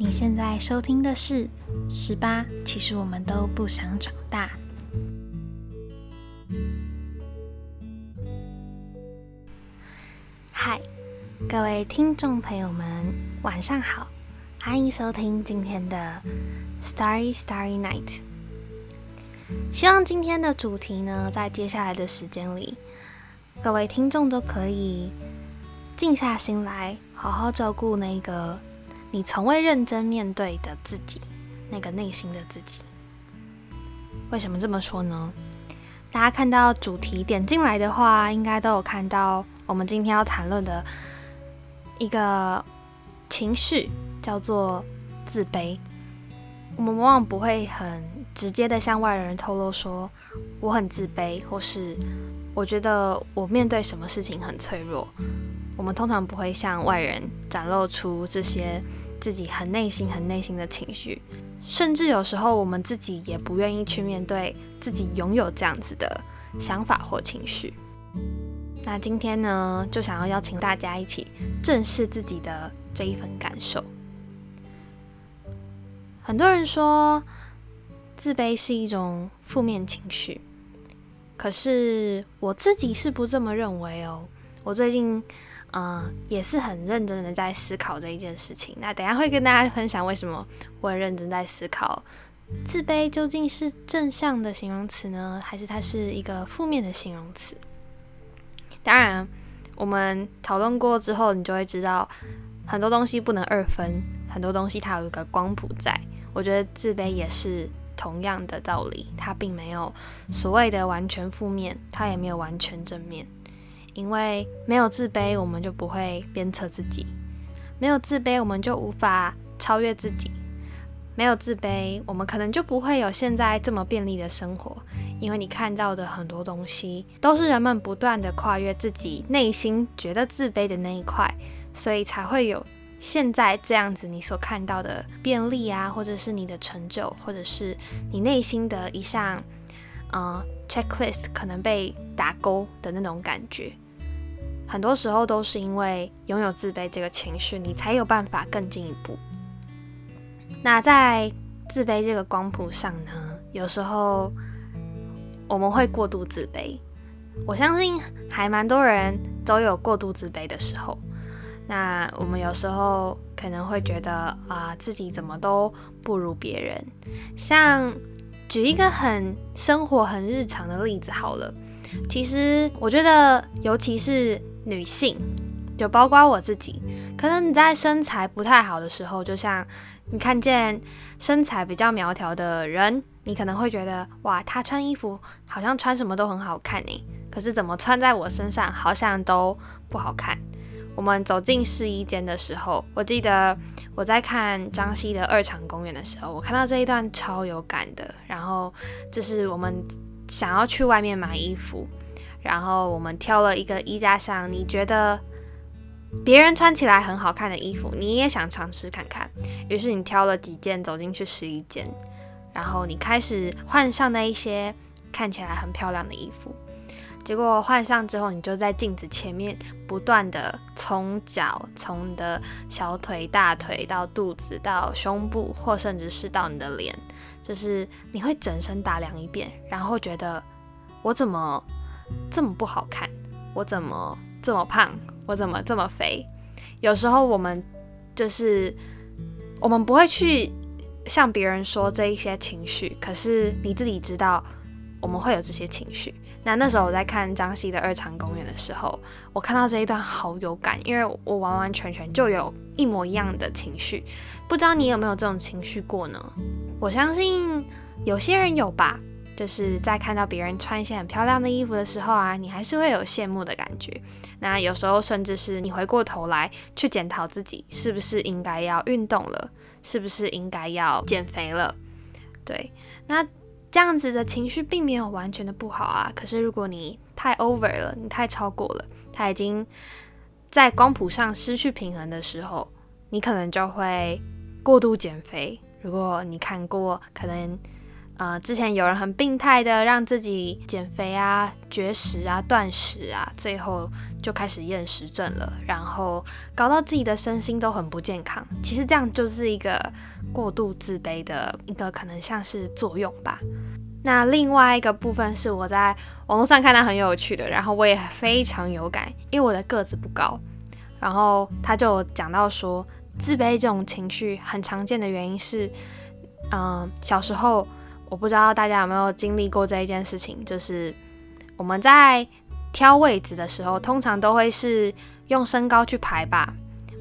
你现在收听的是《十八》，其实我们都不想长大。嗨，各位听众朋友们，晚上好，欢迎收听今天的《Starry Starry Night》。希望今天的主题呢，在接下来的时间里，各位听众都可以静下心来，好好照顾那个你从未认真面对的自己，那个内心的自己。为什么这么说呢？大家看到主题点进来的话，应该都有看到我们今天要谈论的一个情绪，叫做自卑。我们往往不会很直接的向外人透露说我很自卑，或是我觉得我面对什么事情很脆弱。我们通常不会向外人展露出这些自己很内心、很内心的情绪，甚至有时候我们自己也不愿意去面对自己拥有这样子的想法或情绪。那今天呢，就想要邀请大家一起正视自己的这一份感受。很多人说自卑是一种负面情绪，可是我自己是不这么认为哦。我最近嗯也是很认真的在思考这一件事情。那等下会跟大家分享为什么我很认真在思考自卑究竟是正向的形容词呢，还是它是一个负面的形容词？当然，我们讨论过之后，你就会知道很多东西不能二分，很多东西它有一个光谱在。我觉得自卑也是同样的道理，它并没有所谓的完全负面，它也没有完全正面。因为没有自卑，我们就不会鞭策自己；没有自卑，我们就无法超越自己；没有自卑，我们可能就不会有现在这么便利的生活。因为你看到的很多东西，都是人们不断的跨越自己内心觉得自卑的那一块，所以才会有。现在这样子，你所看到的便利啊，或者是你的成就，或者是你内心的一项，呃，checklist 可能被打勾的那种感觉，很多时候都是因为拥有自卑这个情绪，你才有办法更进一步。那在自卑这个光谱上呢，有时候我们会过度自卑，我相信还蛮多人都有过度自卑的时候。那我们有时候可能会觉得啊，自己怎么都不如别人。像举一个很生活、很日常的例子好了，其实我觉得，尤其是女性，就包括我自己，可能你在身材不太好的时候，就像你看见身材比较苗条的人，你可能会觉得哇，她穿衣服好像穿什么都很好看呢，可是怎么穿在我身上好像都不好看。我们走进试衣间的时候，我记得我在看张西的二场公园的时候，我看到这一段超有感的。然后就是我们想要去外面买衣服，然后我们挑了一个衣架上，你觉得别人穿起来很好看的衣服，你也想尝试看看。于是你挑了几件走进去试衣间，然后你开始换上那一些看起来很漂亮的衣服。结果换上之后，你就在镜子前面不断的从脚、从你的小腿、大腿到肚子到胸部，或甚至是到你的脸，就是你会整身打量一遍，然后觉得我怎么这么不好看？我怎么这么胖？我怎么这么肥？有时候我们就是我们不会去向别人说这一些情绪，可是你自己知道我们会有这些情绪。那那时候我在看张西的二场公园的时候，我看到这一段好有感，因为我完完全全就有一模一样的情绪。不知道你有没有这种情绪过呢？我相信有些人有吧，就是在看到别人穿一些很漂亮的衣服的时候啊，你还是会有羡慕的感觉。那有时候甚至是你回过头来去检讨自己，是不是应该要运动了，是不是应该要减肥了？对，那。这样子的情绪并没有完全的不好啊，可是如果你太 over 了，你太超过了，它已经在光谱上失去平衡的时候，你可能就会过度减肥。如果你看过可能呃，之前有人很病态的让自己减肥啊、绝食啊、断食啊，最后就开始厌食症了，然后搞到自己的身心都很不健康。其实这样就是一个过度自卑的一个可能像是作用吧。那另外一个部分是我在网络上看到很有趣的，然后我也非常有感，因为我的个子不高，然后他就讲到说，自卑这种情绪很常见的原因是，嗯，小时候。我不知道大家有没有经历过这一件事情，就是我们在挑位置的时候，通常都会是用身高去排吧。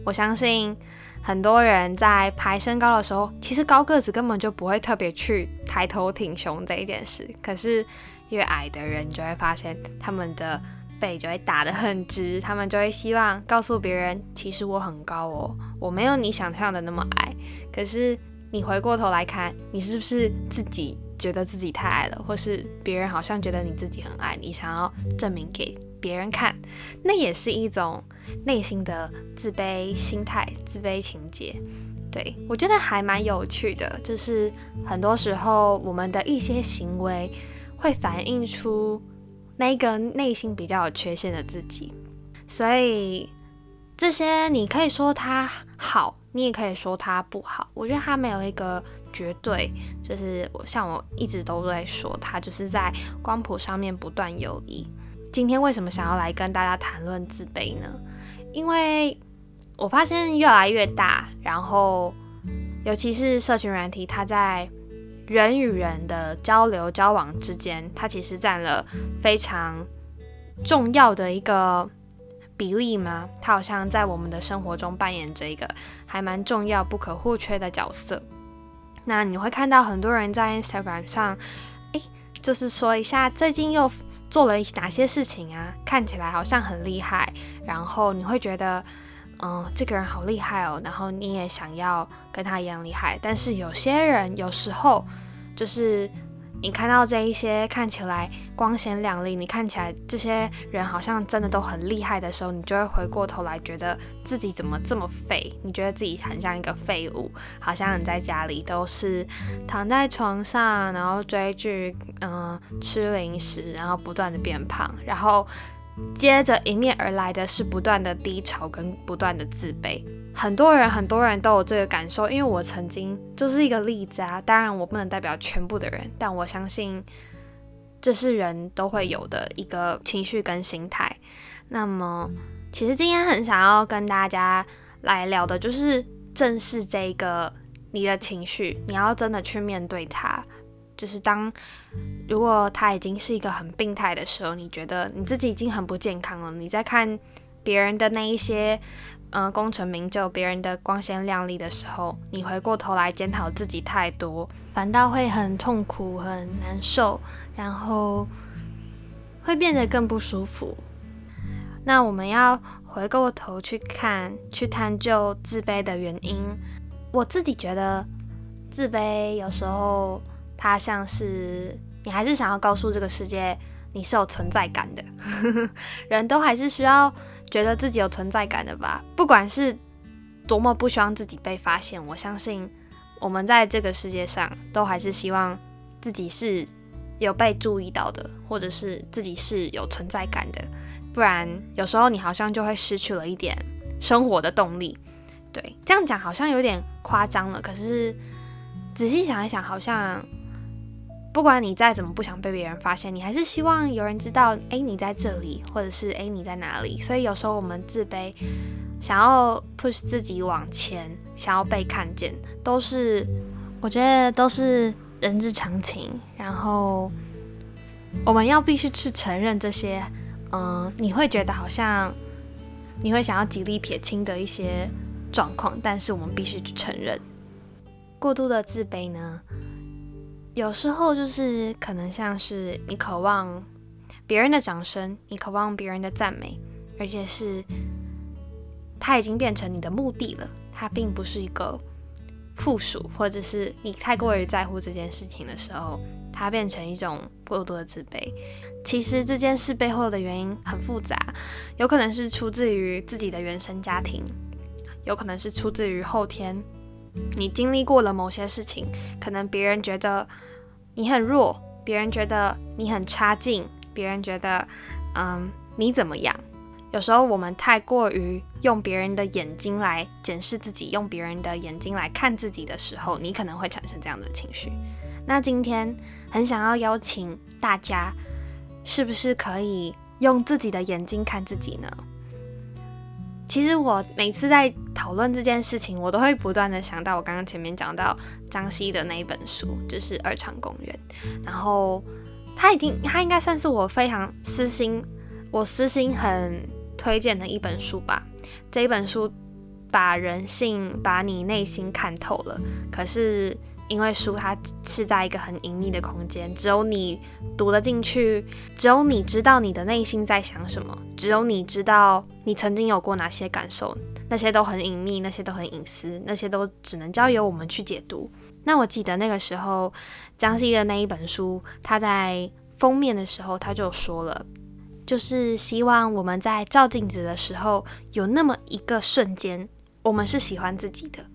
我相信很多人在排身高的时候，其实高个子根本就不会特别去抬头挺胸这一件事。可是越矮的人，就会发现他们的背就会打得很直，他们就会希望告诉别人，其实我很高哦，我没有你想象的那么矮。可是。你回过头来看，你是不是自己觉得自己太矮了，或是别人好像觉得你自己很矮，你想要证明给别人看，那也是一种内心的自卑心态、自卑情节。对我觉得还蛮有趣的，就是很多时候我们的一些行为会反映出那个内心比较有缺陷的自己，所以这些你可以说它好。你也可以说它不好，我觉得它没有一个绝对，就是我像我一直都在说，它就是在光谱上面不断游移。今天为什么想要来跟大家谈论自卑呢？因为我发现越来越大，然后尤其是社群软体，它在人与人的交流交往之间，它其实占了非常重要的一个。比例吗？它好像在我们的生活中扮演着一个还蛮重要、不可或缺的角色。那你会看到很多人在 Instagram 上，诶，就是说一下最近又做了哪些事情啊，看起来好像很厉害。然后你会觉得，嗯，这个人好厉害哦，然后你也想要跟他一样厉害。但是有些人有时候就是。你看到这一些看起来光鲜亮丽，你看起来这些人好像真的都很厉害的时候，你就会回过头来觉得自己怎么这么废？你觉得自己很像一个废物，好像你在家里都是躺在床上，然后追剧，嗯，吃零食，然后不断的变胖，然后。接着迎面而来的是不断的低潮跟不断的自卑，很多人很多人都有这个感受，因为我曾经就是一个例子啊。当然我不能代表全部的人，但我相信这是人都会有的一个情绪跟心态。那么，其实今天很想要跟大家来聊的就是正视这个你的情绪，你要真的去面对它。就是当如果他已经是一个很病态的时候，你觉得你自己已经很不健康了。你在看别人的那一些呃功成名就、别人的光鲜亮丽的时候，你回过头来检讨自己太多，反倒会很痛苦、很难受，然后会变得更不舒服。那我们要回过头去看、去探究自卑的原因。我自己觉得自卑有时候。它像是你还是想要告诉这个世界你是有存在感的，人都还是需要觉得自己有存在感的吧。不管是多么不希望自己被发现，我相信我们在这个世界上都还是希望自己是有被注意到的，或者是自己是有存在感的。不然有时候你好像就会失去了一点生活的动力。对，这样讲好像有点夸张了，可是仔细想一想，好像。不管你再怎么不想被别人发现，你还是希望有人知道，哎，你在这里，或者是哎，你在哪里。所以有时候我们自卑，想要 push 自己往前，想要被看见，都是我觉得都是人之常情。然后我们要必须去承认这些，嗯，你会觉得好像你会想要极力撇清的一些状况，但是我们必须去承认，过度的自卑呢。有时候就是可能像是你渴望别人的掌声，你渴望别人的赞美，而且是它已经变成你的目的了。它并不是一个附属，或者是你太过于在乎这件事情的时候，它变成一种过度的自卑。其实这件事背后的原因很复杂，有可能是出自于自己的原生家庭，有可能是出自于后天你经历过了某些事情，可能别人觉得。你很弱，别人觉得你很差劲，别人觉得嗯你怎么样？有时候我们太过于用别人的眼睛来检视自己，用别人的眼睛来看自己的时候，你可能会产生这样的情绪。那今天很想要邀请大家，是不是可以用自己的眼睛看自己呢？其实我每次在讨论这件事情，我都会不断的想到我刚刚前面讲到张希的那一本书，就是《二场公园》。然后他已经，他应该算是我非常私心，我私心很推荐的一本书吧。这一本书把人性，把你内心看透了。可是。因为书它是在一个很隐秘的空间，只有你读得进去，只有你知道你的内心在想什么，只有你知道你曾经有过哪些感受，那些都很隐秘，那些都很隐私，那些都只能交由我们去解读。那我记得那个时候，江西的那一本书，他在封面的时候他就说了，就是希望我们在照镜子的时候，有那么一个瞬间，我们是喜欢自己的。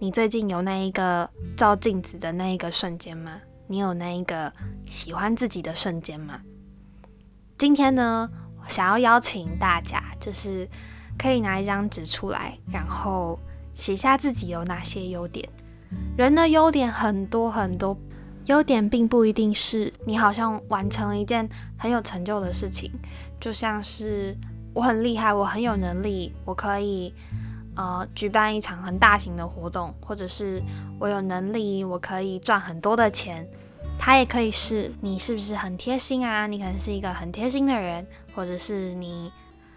你最近有那一个照镜子的那一个瞬间吗？你有那一个喜欢自己的瞬间吗？今天呢，想要邀请大家，就是可以拿一张纸出来，然后写下自己有哪些优点。人的优点很多很多，优点并不一定是你好像完成了一件很有成就的事情，就像是我很厉害，我很有能力，我可以。呃，举办一场很大型的活动，或者是我有能力，我可以赚很多的钱。它也可以是你是不是很贴心啊？你可能是一个很贴心的人，或者是你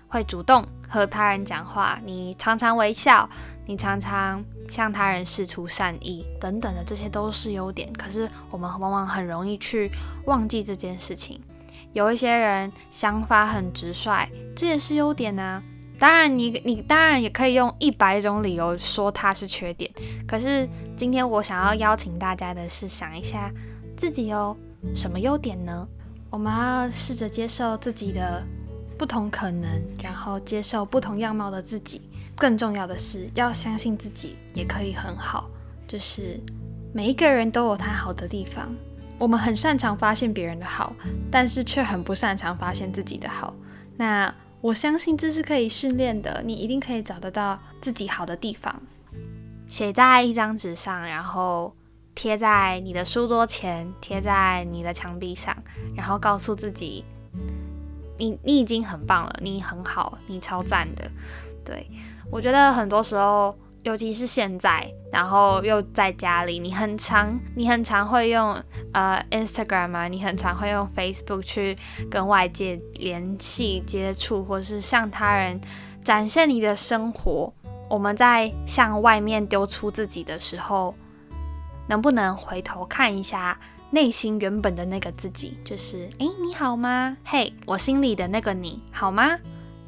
会主动和他人讲话，你常常微笑，你常常向他人示出善意等等的，这些都是优点。可是我们往往很容易去忘记这件事情。有一些人想法很直率，这也是优点呢。当然，你你当然也可以用一百种理由说它是缺点。可是今天我想要邀请大家的是，想一下自己有什么优点呢？我们要试着接受自己的不同可能，然后接受不同样貌的自己。更重要的是，要相信自己也可以很好。就是每一个人都有他好的地方。我们很擅长发现别人的好，但是却很不擅长发现自己的好。那。我相信这是可以训练的，你一定可以找得到自己好的地方，写在一张纸上，然后贴在你的书桌前，贴在你的墙壁上，然后告诉自己，你你已经很棒了，你很好，你超赞的。对我觉得很多时候。尤其是现在，然后又在家里，你很常，你很常会用呃 Instagram 啊，你很常会用 Facebook 去跟外界联系、接触，或是向他人展现你的生活。我们在向外面丢出自己的时候，能不能回头看一下内心原本的那个自己？就是，诶，你好吗？嘿，我心里的那个你好吗？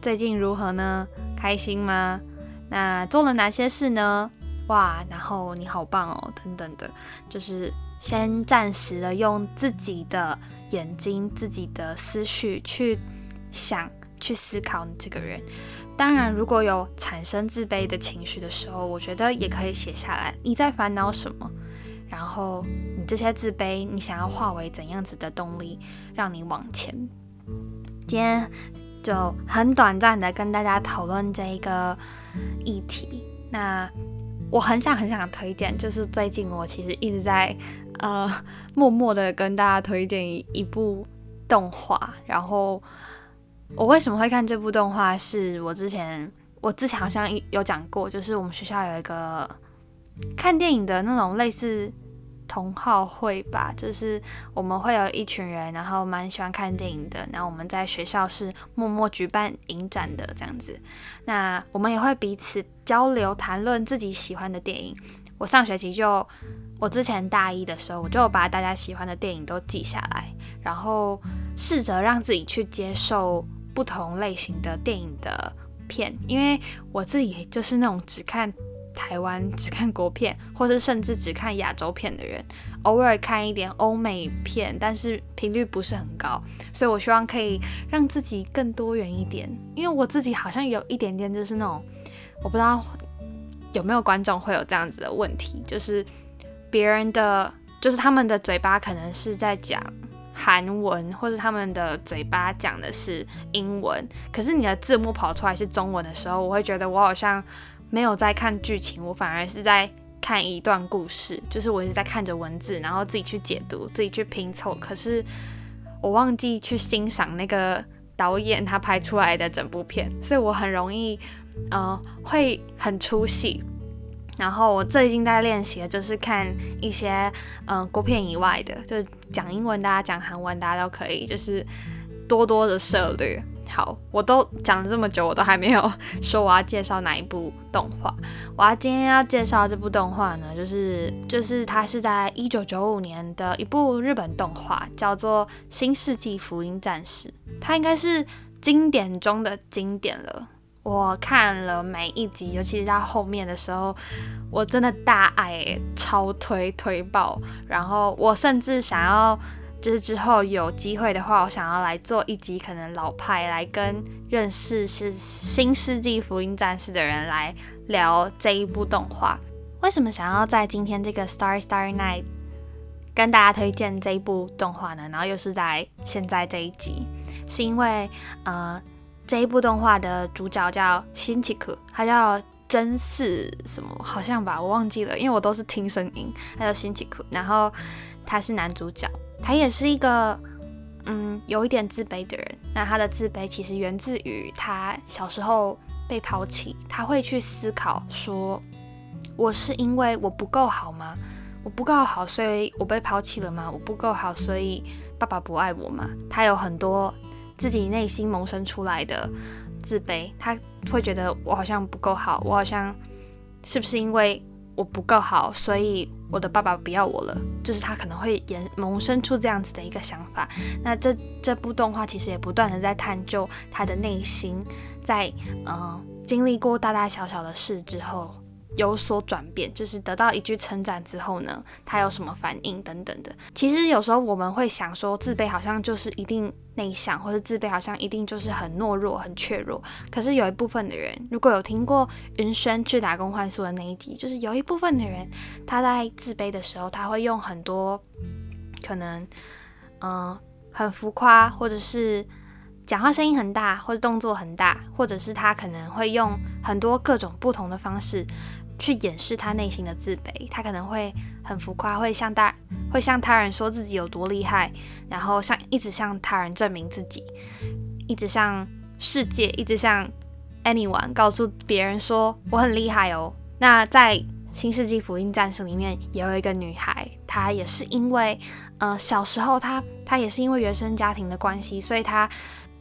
最近如何呢？开心吗？那做了哪些事呢？哇，然后你好棒哦，等等的，就是先暂时的用自己的眼睛、自己的思绪去想、去思考你这个人。当然，如果有产生自卑的情绪的时候，我觉得也可以写下来，你在烦恼什么，然后你这些自卑，你想要化为怎样子的动力，让你往前。今天。就很短暂的跟大家讨论这一个议题。那我很想很想推荐，就是最近我其实一直在呃默默的跟大家推荐一部动画。然后我为什么会看这部动画？是我之前我之前好像有讲过，就是我们学校有一个看电影的那种类似。同好会吧，就是我们会有一群人，然后蛮喜欢看电影的。然后我们在学校是默默举办影展的这样子。那我们也会彼此交流谈论自己喜欢的电影。我上学期就，我之前大一的时候，我就把大家喜欢的电影都记下来，然后试着让自己去接受不同类型的电影的片，因为我自己就是那种只看。台湾只看国片，或是甚至只看亚洲片的人，偶尔看一点欧美片，但是频率不是很高。所以我希望可以让自己更多元一点，因为我自己好像有一点点就是那种，我不知道有没有观众会有这样子的问题，就是别人的就是他们的嘴巴可能是在讲韩文，或者他们的嘴巴讲的是英文，可是你的字幕跑出来是中文的时候，我会觉得我好像没有在看剧情，我反而是在看一段故事，就是我一直在看着文字，然后自己去解读，自己去拼凑，可是我忘记去欣赏那个导演他拍出来的整部片，所以我很容易，呃，会很出戏。然后我最近在练习的就是看一些嗯国片以外的，就是讲英文，大家讲韩文，大家都可以，就是多多的涉猎。好，我都讲了这么久，我都还没有说我要介绍哪一部动画。我要今天要介绍这部动画呢，就是就是它是在一九九五年的一部日本动画，叫做《新世纪福音战士》，它应该是经典中的经典了。我看了每一集，尤其是到后面的时候，我真的大爱，超推推爆。然后我甚至想要，就是之后有机会的话，我想要来做一集，可能老派来跟认识是新世纪福音战士的人来聊这一部动画。为什么想要在今天这个 Star Star Night 跟大家推荐这一部动画呢？然后又是在现在这一集，是因为呃。这一部动画的主角叫新奇可，他叫真嗣什么，好像吧，我忘记了，因为我都是听声音。他叫新奇可，然后他是男主角，他也是一个嗯有一点自卑的人。那他的自卑其实源自于他小时候被抛弃，他会去思考说，我是因为我不够好吗？我不够好，所以我被抛弃了吗？我不够好，所以爸爸不爱我吗？他有很多。自己内心萌生出来的自卑，他会觉得我好像不够好，我好像是不是因为我不够好，所以我的爸爸不要我了？就是他可能会延萌生出这样子的一个想法。那这这部动画其实也不断的在探究他的内心，在嗯经历过大大小小的事之后。有所转变，就是得到一句称赞之后呢，他有什么反应等等的。其实有时候我们会想说，自卑好像就是一定内向，或者自卑好像一定就是很懦弱、很怯弱。可是有一部分的人，如果有听过云轩去打工换宿的那一集，就是有一部分的人，他在自卑的时候，他会用很多可能，嗯，很浮夸，或者是讲话声音很大，或者动作很大，或者是他可能会用很多各种不同的方式。去掩饰他内心的自卑，他可能会很浮夸，会向大会向他人说自己有多厉害，然后向一直向他人证明自己，一直向世界，一直向 anyone 告诉别人说我很厉害哦。那在《新世纪福音战士》里面也有一个女孩，她也是因为呃小时候她她也是因为原生家庭的关系，所以她。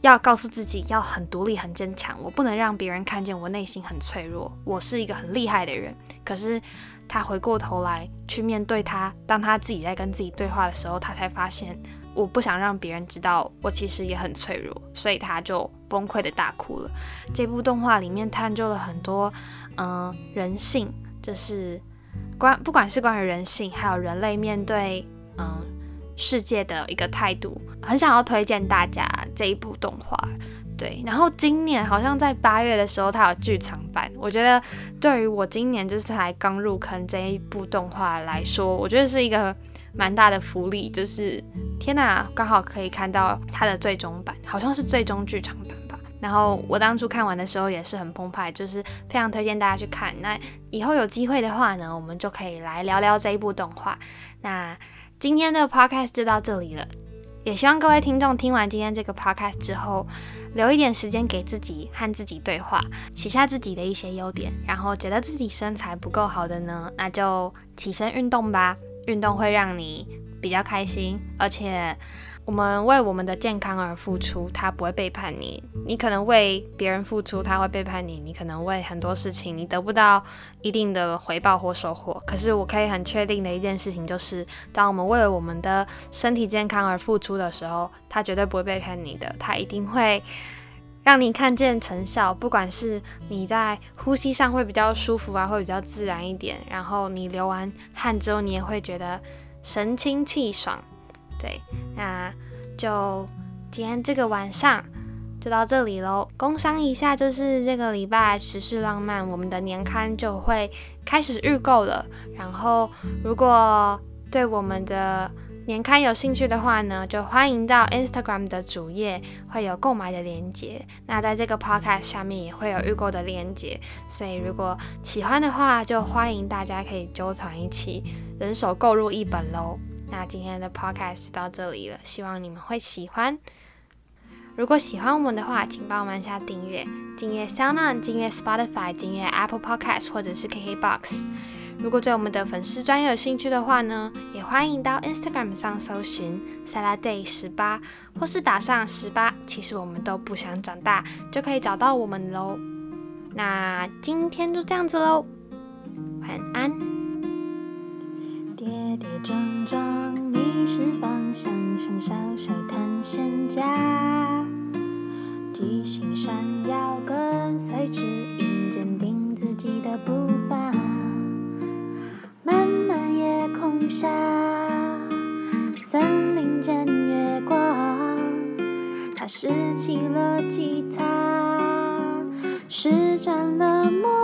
要告诉自己要很独立、很坚强，我不能让别人看见我内心很脆弱。我是一个很厉害的人。可是他回过头来去面对他，当他自己在跟自己对话的时候，他才发现我不想让别人知道我其实也很脆弱，所以他就崩溃的大哭了。这部动画里面探究了很多，嗯，人性，就是关不管是关于人性，还有人类面对，嗯。世界的一个态度，很想要推荐大家这一部动画。对，然后今年好像在八月的时候，它有剧场版。我觉得对于我今年就是才刚入坑这一部动画来说，我觉得是一个蛮大的福利。就是天哪，刚好可以看到它的最终版，好像是最终剧场版吧。然后我当初看完的时候也是很澎湃，就是非常推荐大家去看。那以后有机会的话呢，我们就可以来聊聊这一部动画。那。今天的 podcast 就到这里了，也希望各位听众听完今天这个 podcast 之后，留一点时间给自己和自己对话，写下自己的一些优点，然后觉得自己身材不够好的呢，那就起身运动吧，运动会让你比较开心，而且。我们为我们的健康而付出，他不会背叛你。你可能为别人付出，他会背叛你。你可能为很多事情，你得不到一定的回报或收获。可是我可以很确定的一件事情就是，当我们为了我们的身体健康而付出的时候，他绝对不会背叛你的。他一定会让你看见成效，不管是你在呼吸上会比较舒服啊，会比较自然一点。然后你流完汗之后，你也会觉得神清气爽。对，那就今天这个晚上就到这里喽。工商一下，就是这个礼拜《时事浪漫》我们的年刊就会开始预购了。然后，如果对我们的年刊有兴趣的话呢，就欢迎到 Instagram 的主页会有购买的链接。那在这个 podcast 下面也会有预购的链接，所以如果喜欢的话，就欢迎大家可以揪团一起人手购入一本喽。那今天的 podcast 就到这里了，希望你们会喜欢。如果喜欢我们的话，请帮我们按下订阅，订阅 SoundOn，订阅 Spotify，订阅 Apple Podcast 或者是 KKBox。如果对我们的粉丝专业有兴趣的话呢，也欢迎到 Instagram 上搜寻 Saladay 十八，或是打上十八，其实我们都不想长大，就可以找到我们喽。那今天就这样子喽，晚安。跌跌撞，是方向，像小小探险家，激情闪耀，跟随指引，坚定自己的步伐。漫漫夜空下，森林间月光，他拾起了吉他，施展了魔